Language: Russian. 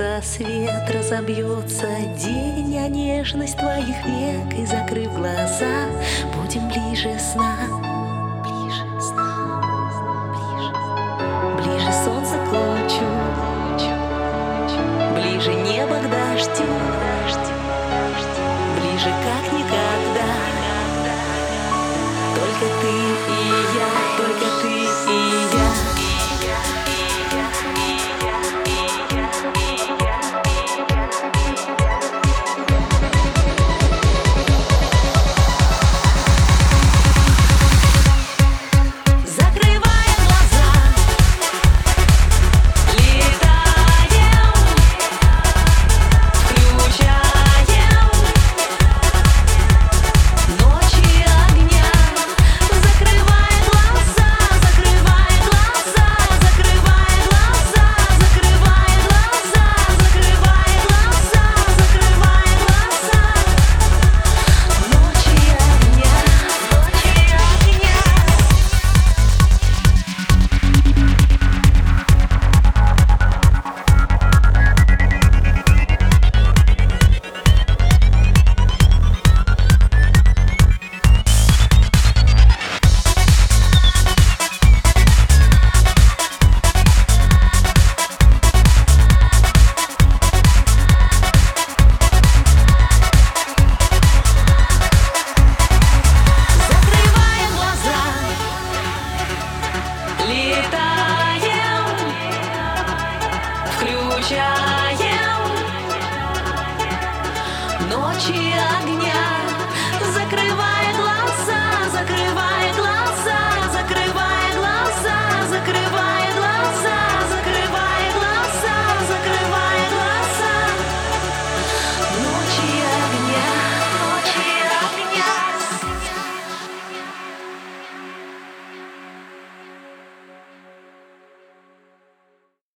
солнца свет разобьется День, а нежность твоих век. И закрыв глаза, будем ближе сна Летаем, включаем ночи огня.